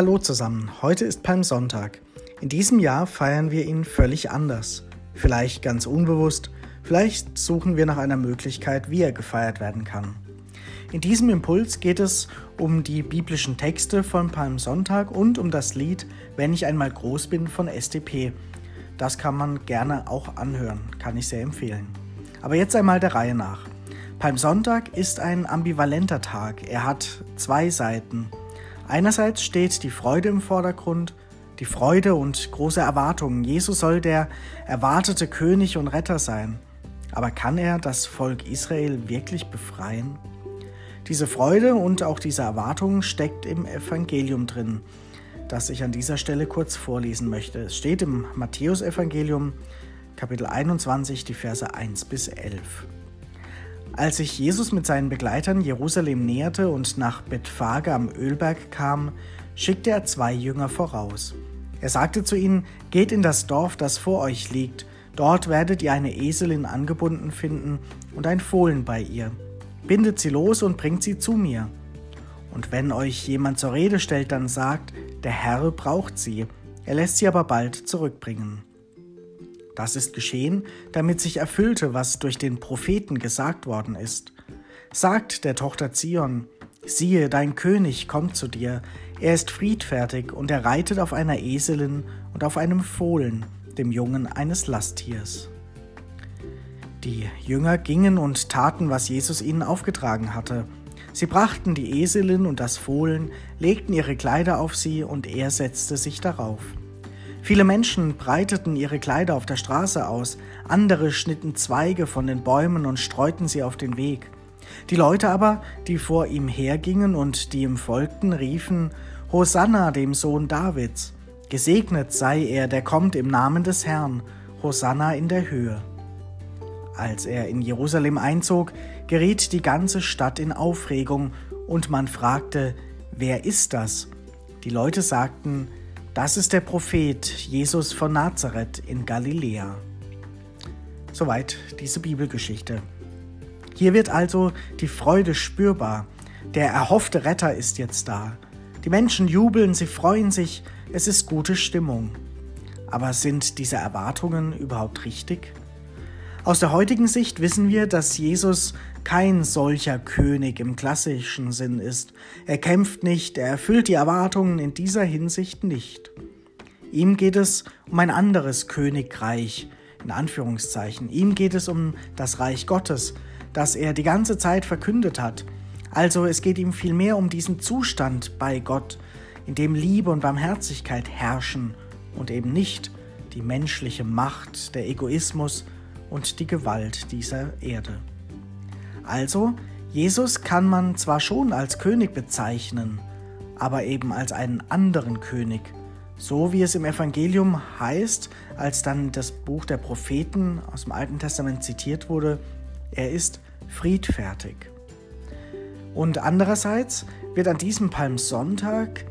Hallo zusammen, heute ist Palmsonntag. In diesem Jahr feiern wir ihn völlig anders. Vielleicht ganz unbewusst, vielleicht suchen wir nach einer Möglichkeit, wie er gefeiert werden kann. In diesem Impuls geht es um die biblischen Texte von Palmsonntag und um das Lied Wenn ich einmal groß bin von SDP. Das kann man gerne auch anhören, kann ich sehr empfehlen. Aber jetzt einmal der Reihe nach. Palmsonntag ist ein ambivalenter Tag. Er hat zwei Seiten. Einerseits steht die Freude im Vordergrund, die Freude und große Erwartungen. Jesus soll der erwartete König und Retter sein. Aber kann er das Volk Israel wirklich befreien? Diese Freude und auch diese Erwartung steckt im Evangelium drin, das ich an dieser Stelle kurz vorlesen möchte. Es steht im Matthäusevangelium Kapitel 21, die Verse 1 bis 11. Als sich Jesus mit seinen Begleitern Jerusalem näherte und nach Bethphage am Ölberg kam, schickte er zwei Jünger voraus. Er sagte zu ihnen, Geht in das Dorf, das vor euch liegt, dort werdet ihr eine Eselin angebunden finden und ein Fohlen bei ihr. Bindet sie los und bringt sie zu mir. Und wenn euch jemand zur Rede stellt, dann sagt, der Herr braucht sie, er lässt sie aber bald zurückbringen. Das ist geschehen, damit sich erfüllte, was durch den Propheten gesagt worden ist. Sagt der Tochter Zion, siehe, dein König kommt zu dir, er ist friedfertig und er reitet auf einer Eselin und auf einem Fohlen, dem Jungen eines Lasttiers. Die Jünger gingen und taten, was Jesus ihnen aufgetragen hatte. Sie brachten die Eselin und das Fohlen, legten ihre Kleider auf sie und er setzte sich darauf. Viele Menschen breiteten ihre Kleider auf der Straße aus, andere schnitten Zweige von den Bäumen und streuten sie auf den Weg. Die Leute aber, die vor ihm hergingen und die ihm folgten, riefen Hosanna dem Sohn Davids. Gesegnet sei er, der kommt im Namen des Herrn. Hosanna in der Höhe. Als er in Jerusalem einzog, geriet die ganze Stadt in Aufregung und man fragte, wer ist das? Die Leute sagten, das ist der Prophet Jesus von Nazareth in Galiläa. Soweit diese Bibelgeschichte. Hier wird also die Freude spürbar. Der erhoffte Retter ist jetzt da. Die Menschen jubeln, sie freuen sich, es ist gute Stimmung. Aber sind diese Erwartungen überhaupt richtig? Aus der heutigen Sicht wissen wir, dass Jesus kein solcher König im klassischen Sinn ist. Er kämpft nicht, er erfüllt die Erwartungen in dieser Hinsicht nicht. Ihm geht es um ein anderes Königreich, in Anführungszeichen. Ihm geht es um das Reich Gottes, das er die ganze Zeit verkündet hat. Also es geht ihm vielmehr um diesen Zustand bei Gott, in dem Liebe und Barmherzigkeit herrschen und eben nicht die menschliche Macht, der Egoismus und die Gewalt dieser Erde. Also, Jesus kann man zwar schon als König bezeichnen, aber eben als einen anderen König, so wie es im Evangelium heißt, als dann das Buch der Propheten aus dem Alten Testament zitiert wurde, er ist friedfertig. Und andererseits wird an diesem Palmsonntag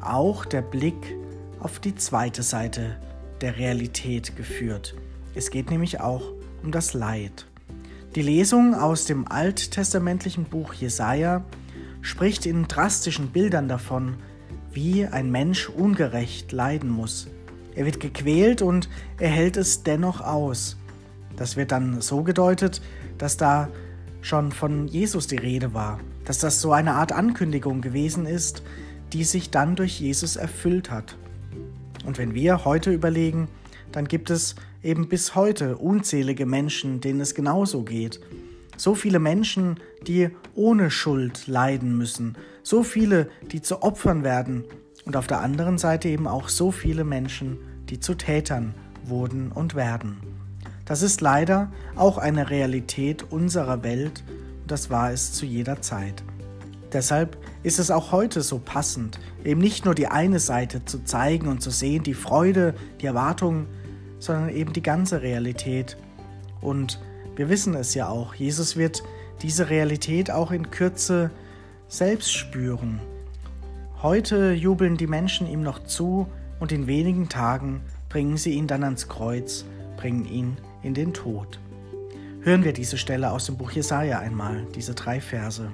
auch der Blick auf die zweite Seite der Realität geführt. Es geht nämlich auch um das Leid. Die Lesung aus dem alttestamentlichen Buch Jesaja spricht in drastischen Bildern davon, wie ein Mensch ungerecht leiden muss. Er wird gequält und er hält es dennoch aus. Das wird dann so gedeutet, dass da schon von Jesus die Rede war, dass das so eine Art Ankündigung gewesen ist, die sich dann durch Jesus erfüllt hat. Und wenn wir heute überlegen, dann gibt es eben bis heute unzählige Menschen, denen es genauso geht. So viele Menschen, die ohne Schuld leiden müssen, so viele, die zu Opfern werden und auf der anderen Seite eben auch so viele Menschen, die zu Tätern wurden und werden. Das ist leider auch eine Realität unserer Welt und das war es zu jeder Zeit. Deshalb ist es auch heute so passend, eben nicht nur die eine Seite zu zeigen und zu sehen, die Freude, die Erwartungen, sondern eben die ganze Realität. Und wir wissen es ja auch, Jesus wird diese Realität auch in Kürze selbst spüren. Heute jubeln die Menschen ihm noch zu und in wenigen Tagen bringen sie ihn dann ans Kreuz, bringen ihn in den Tod. Hören wir diese Stelle aus dem Buch Jesaja einmal, diese drei Verse.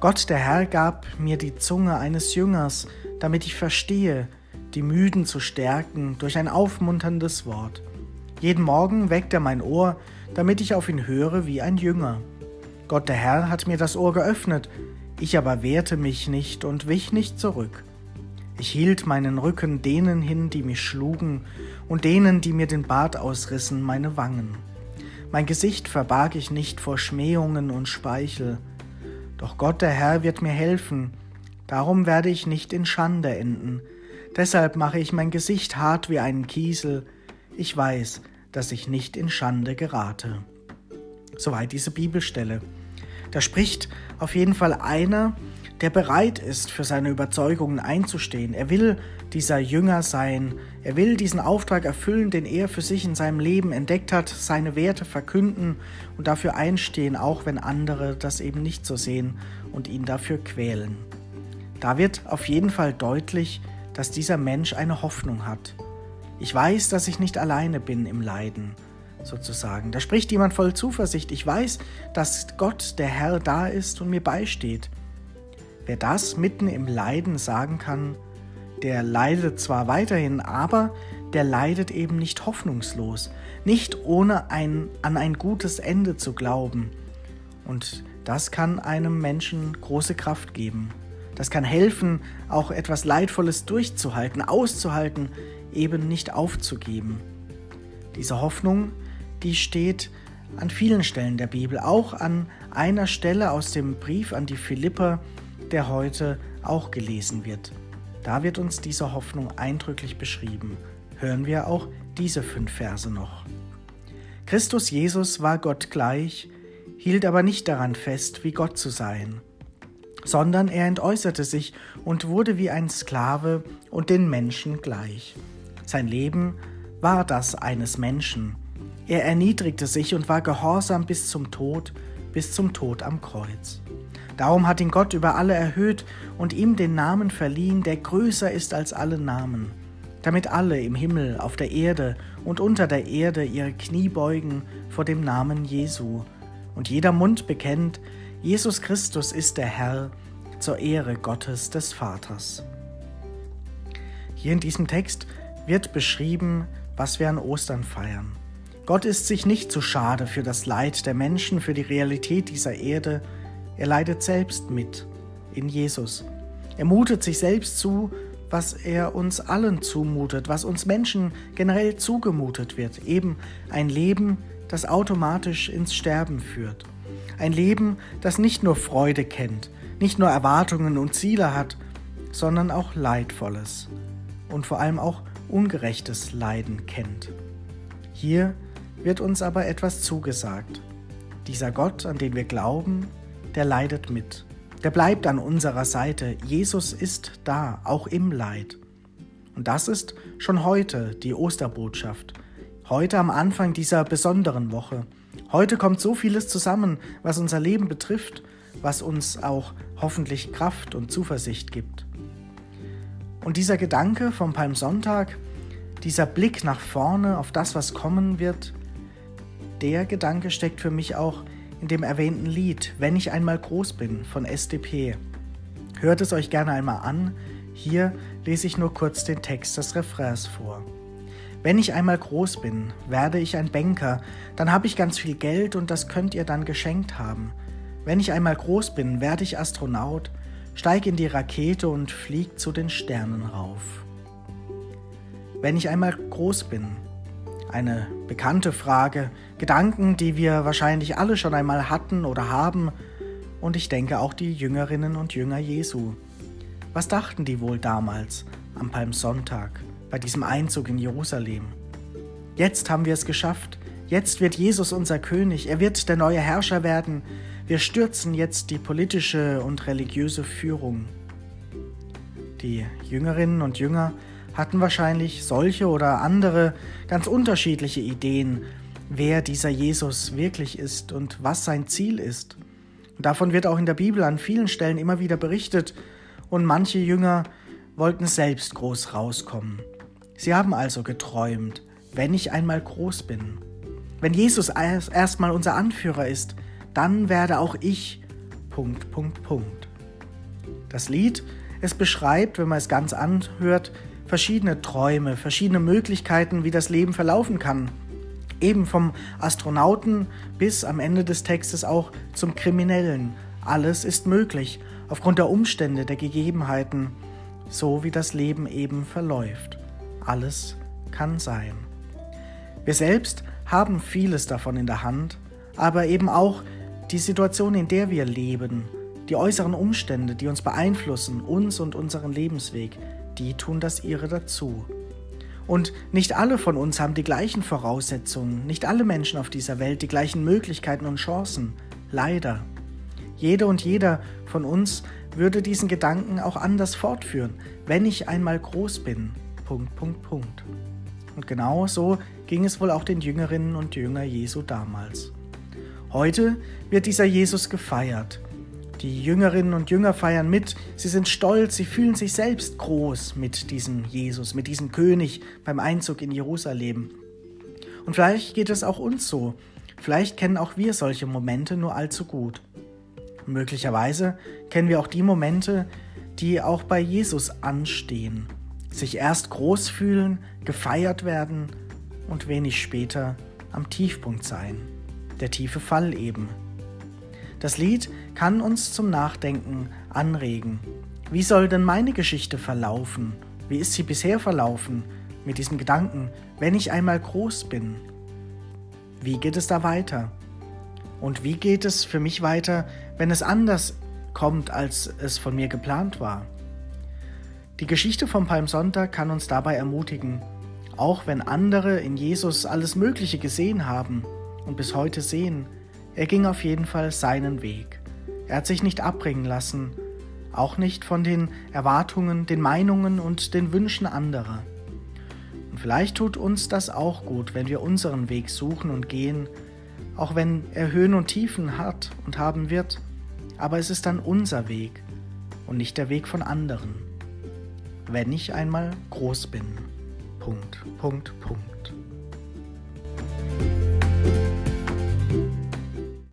Gott der Herr gab mir die Zunge eines Jüngers, damit ich verstehe, die Müden zu stärken durch ein aufmunterndes Wort. Jeden Morgen weckt er mein Ohr, damit ich auf ihn höre wie ein Jünger. Gott der Herr hat mir das Ohr geöffnet, ich aber wehrte mich nicht und wich nicht zurück. Ich hielt meinen Rücken denen hin, die mich schlugen, und denen, die mir den Bart ausrissen, meine Wangen. Mein Gesicht verbarg ich nicht vor Schmähungen und Speichel. Doch Gott der Herr wird mir helfen, darum werde ich nicht in Schande enden. Deshalb mache ich mein Gesicht hart wie einen Kiesel. Ich weiß, dass ich nicht in Schande gerate. Soweit diese Bibelstelle. Da spricht auf jeden Fall einer, der bereit ist, für seine Überzeugungen einzustehen. Er will dieser Jünger sein. Er will diesen Auftrag erfüllen, den er für sich in seinem Leben entdeckt hat, seine Werte verkünden und dafür einstehen, auch wenn andere das eben nicht so sehen und ihn dafür quälen. Da wird auf jeden Fall deutlich, dass dieser Mensch eine Hoffnung hat. Ich weiß, dass ich nicht alleine bin im Leiden, sozusagen. Da spricht jemand voll Zuversicht. Ich weiß, dass Gott, der Herr, da ist und mir beisteht. Wer das mitten im Leiden sagen kann, der leidet zwar weiterhin, aber der leidet eben nicht hoffnungslos, nicht ohne ein, an ein gutes Ende zu glauben. Und das kann einem Menschen große Kraft geben. Das kann helfen, auch etwas Leidvolles durchzuhalten, auszuhalten, eben nicht aufzugeben. Diese Hoffnung, die steht an vielen Stellen der Bibel, auch an einer Stelle aus dem Brief an die Philipper, der heute auch gelesen wird. Da wird uns diese Hoffnung eindrücklich beschrieben. Hören wir auch diese fünf Verse noch. Christus Jesus war Gott gleich, hielt aber nicht daran fest, wie Gott zu sein, sondern er entäußerte sich und wurde wie ein Sklave und den Menschen gleich. Sein Leben war das eines Menschen. Er erniedrigte sich und war gehorsam bis zum Tod, bis zum Tod am Kreuz. Darum hat ihn Gott über alle erhöht und ihm den Namen verliehen, der größer ist als alle Namen, damit alle im Himmel, auf der Erde und unter der Erde ihre Knie beugen vor dem Namen Jesu und jeder Mund bekennt, Jesus Christus ist der Herr zur Ehre Gottes des Vaters. Hier in diesem Text wird beschrieben, was wir an Ostern feiern. Gott ist sich nicht zu schade für das Leid der Menschen, für die Realität dieser Erde, er leidet selbst mit in Jesus. Er mutet sich selbst zu, was er uns allen zumutet, was uns Menschen generell zugemutet wird, eben ein Leben, das automatisch ins Sterben führt. Ein Leben, das nicht nur Freude kennt, nicht nur Erwartungen und Ziele hat, sondern auch Leidvolles und vor allem auch ungerechtes Leiden kennt. Hier wird uns aber etwas zugesagt. Dieser Gott, an den wir glauben, der leidet mit. Der bleibt an unserer Seite. Jesus ist da, auch im Leid. Und das ist schon heute die Osterbotschaft. Heute am Anfang dieser besonderen Woche. Heute kommt so vieles zusammen, was unser Leben betrifft, was uns auch hoffentlich Kraft und Zuversicht gibt. Und dieser Gedanke vom Palmsonntag, dieser Blick nach vorne auf das, was kommen wird, der Gedanke steckt für mich auch in dem erwähnten Lied Wenn ich einmal groß bin von SDP. Hört es euch gerne einmal an. Hier lese ich nur kurz den Text des Refrains vor. Wenn ich einmal groß bin, werde ich ein Banker, dann habe ich ganz viel Geld und das könnt ihr dann geschenkt haben. Wenn ich einmal groß bin, werde ich Astronaut, steig in die Rakete und flieg zu den Sternen rauf. Wenn ich einmal groß bin, eine bekannte Frage, Gedanken, die wir wahrscheinlich alle schon einmal hatten oder haben, und ich denke auch die Jüngerinnen und Jünger Jesu. Was dachten die wohl damals am Palmsonntag bei diesem Einzug in Jerusalem? Jetzt haben wir es geschafft. Jetzt wird Jesus unser König. Er wird der neue Herrscher werden. Wir stürzen jetzt die politische und religiöse Führung. Die Jüngerinnen und Jünger hatten wahrscheinlich solche oder andere ganz unterschiedliche Ideen, wer dieser Jesus wirklich ist und was sein Ziel ist. Und davon wird auch in der Bibel an vielen Stellen immer wieder berichtet, und manche Jünger wollten selbst groß rauskommen. Sie haben also geträumt, wenn ich einmal groß bin. Wenn Jesus erstmal unser Anführer ist, dann werde auch ich. Punkt, Punkt, Punkt. Das Lied, es beschreibt, wenn man es ganz anhört, verschiedene Träume, verschiedene Möglichkeiten, wie das Leben verlaufen kann. Eben vom Astronauten bis am Ende des Textes auch zum Kriminellen. Alles ist möglich, aufgrund der Umstände, der Gegebenheiten, so wie das Leben eben verläuft. Alles kann sein. Wir selbst haben vieles davon in der Hand, aber eben auch die Situation, in der wir leben, die äußeren Umstände, die uns beeinflussen, uns und unseren Lebensweg, die tun das ihre dazu. Und nicht alle von uns haben die gleichen Voraussetzungen, nicht alle Menschen auf dieser Welt die gleichen Möglichkeiten und Chancen. Leider. Jede und jeder von uns würde diesen Gedanken auch anders fortführen, wenn ich einmal groß bin. Punkt, Punkt, Punkt. Und genau so ging es wohl auch den Jüngerinnen und Jünger Jesu damals. Heute wird dieser Jesus gefeiert. Die Jüngerinnen und Jünger feiern mit, sie sind stolz, sie fühlen sich selbst groß mit diesem Jesus, mit diesem König beim Einzug in Jerusalem. Und vielleicht geht es auch uns so. Vielleicht kennen auch wir solche Momente nur allzu gut. möglicherweise kennen wir auch die Momente, die auch bei Jesus anstehen. Sich erst groß fühlen, gefeiert werden und wenig später am Tiefpunkt sein der tiefe Fall eben. Das Lied kann uns zum Nachdenken anregen. Wie soll denn meine Geschichte verlaufen? Wie ist sie bisher verlaufen? Mit diesem Gedanken, wenn ich einmal groß bin. Wie geht es da weiter? Und wie geht es für mich weiter, wenn es anders kommt, als es von mir geplant war? Die Geschichte vom Palmsonntag kann uns dabei ermutigen, auch wenn andere in Jesus alles Mögliche gesehen haben, und bis heute sehen, er ging auf jeden Fall seinen Weg. Er hat sich nicht abbringen lassen, auch nicht von den Erwartungen, den Meinungen und den Wünschen anderer. Und vielleicht tut uns das auch gut, wenn wir unseren Weg suchen und gehen, auch wenn er Höhen und Tiefen hat und haben wird, aber es ist dann unser Weg und nicht der Weg von anderen. Wenn ich einmal groß bin. Punkt, Punkt, Punkt.